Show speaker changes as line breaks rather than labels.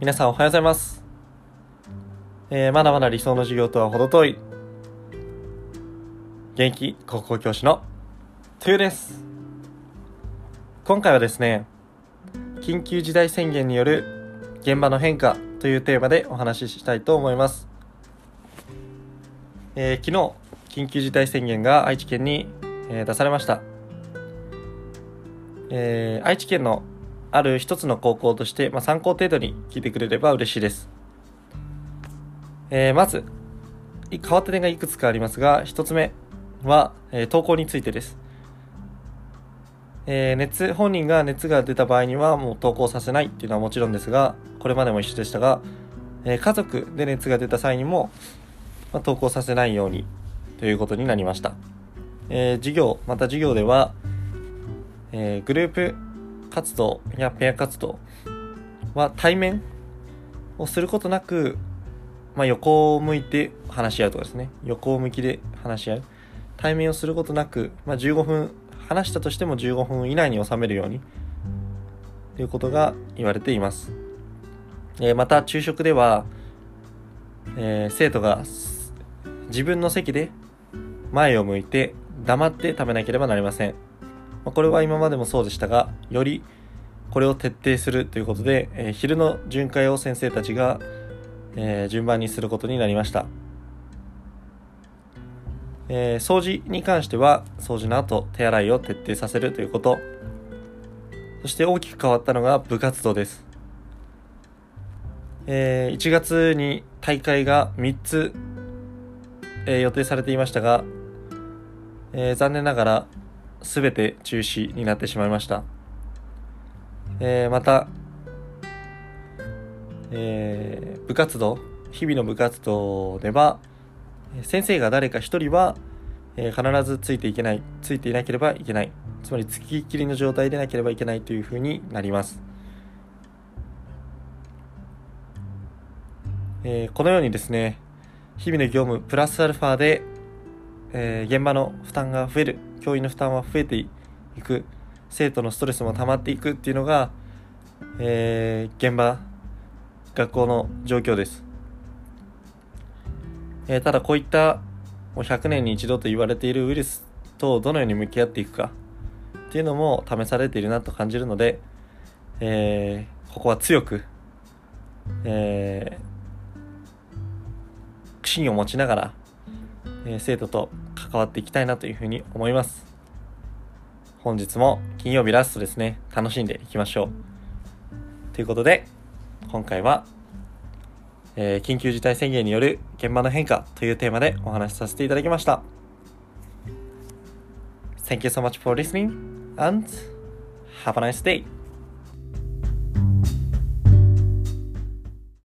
皆さんおはようございます。えー、まだまだ理想の授業とは程遠い、現役高校教師のトゥーです。今回はですね、緊急事態宣言による現場の変化というテーマでお話ししたいと思います。えー、昨日、緊急事態宣言が愛知県に、えー出されました。えー愛知県のある一つの高校として、まあ、参考程度に聞いてくれれば嬉しいです。えーまず、変わった点がいくつかありますが、一つ目は、えー投稿についてです。えー熱、本人が熱が出た場合にはもう投稿させないっていうのはもちろんですが、これまでも一緒でしたが、え家族で熱が出た際にも、まあ、投稿させないようにということになりました。え授業、また授業では、えグループ活動やペア活動は対面をすることなく、まあ、横を向いて話し合うとかですね。横を向きで話し合う。対面をすることなく、まあ、15分話したとしても15分以内に収めるようにということが言われています、えーまた昼食では、えー生徒が自分の席で前を向いて黙って食べなければなりません。まあこれは今までもそうでしたが、よりこれを徹底するということで、えー昼の巡回を先生たちが、えー順番にすることになりました。えー掃除に関しては、掃除の後、手洗いを徹底させるということ。そして大きく変わったのが部活動です。えー1月に大会が3つ、えー予定されていましたが、えー残念ながら全て中止になってしまいました。えーまた、えー部活動、日々の部活動では、えー先生が誰か一人は、えー必ずついていけない、ついていなければいけない。つまり、付きっきりの状態でなければいけないというふうになります。えーこのようにですね、日々の業務プラスアルファで、えー現場の負担が増える教員の負担は増えていく生徒のストレスも溜まっていくっていうのが、えー現場学校の状況です、えーただこういったもう100年に一度と言われているウイルスとどのように向き合っていくかっていうのも試されているなと感じるので、えここは強く、えー芯を持ちながらえ生徒と関わっていきたいなというふうに思います。本日も金曜日ラストですね。楽しんでいきましょう。ということで今回は、えー緊急事態宣言による現場の変化というテーマでお話しさせていただきました。Thank you so much for listening and have a nice day.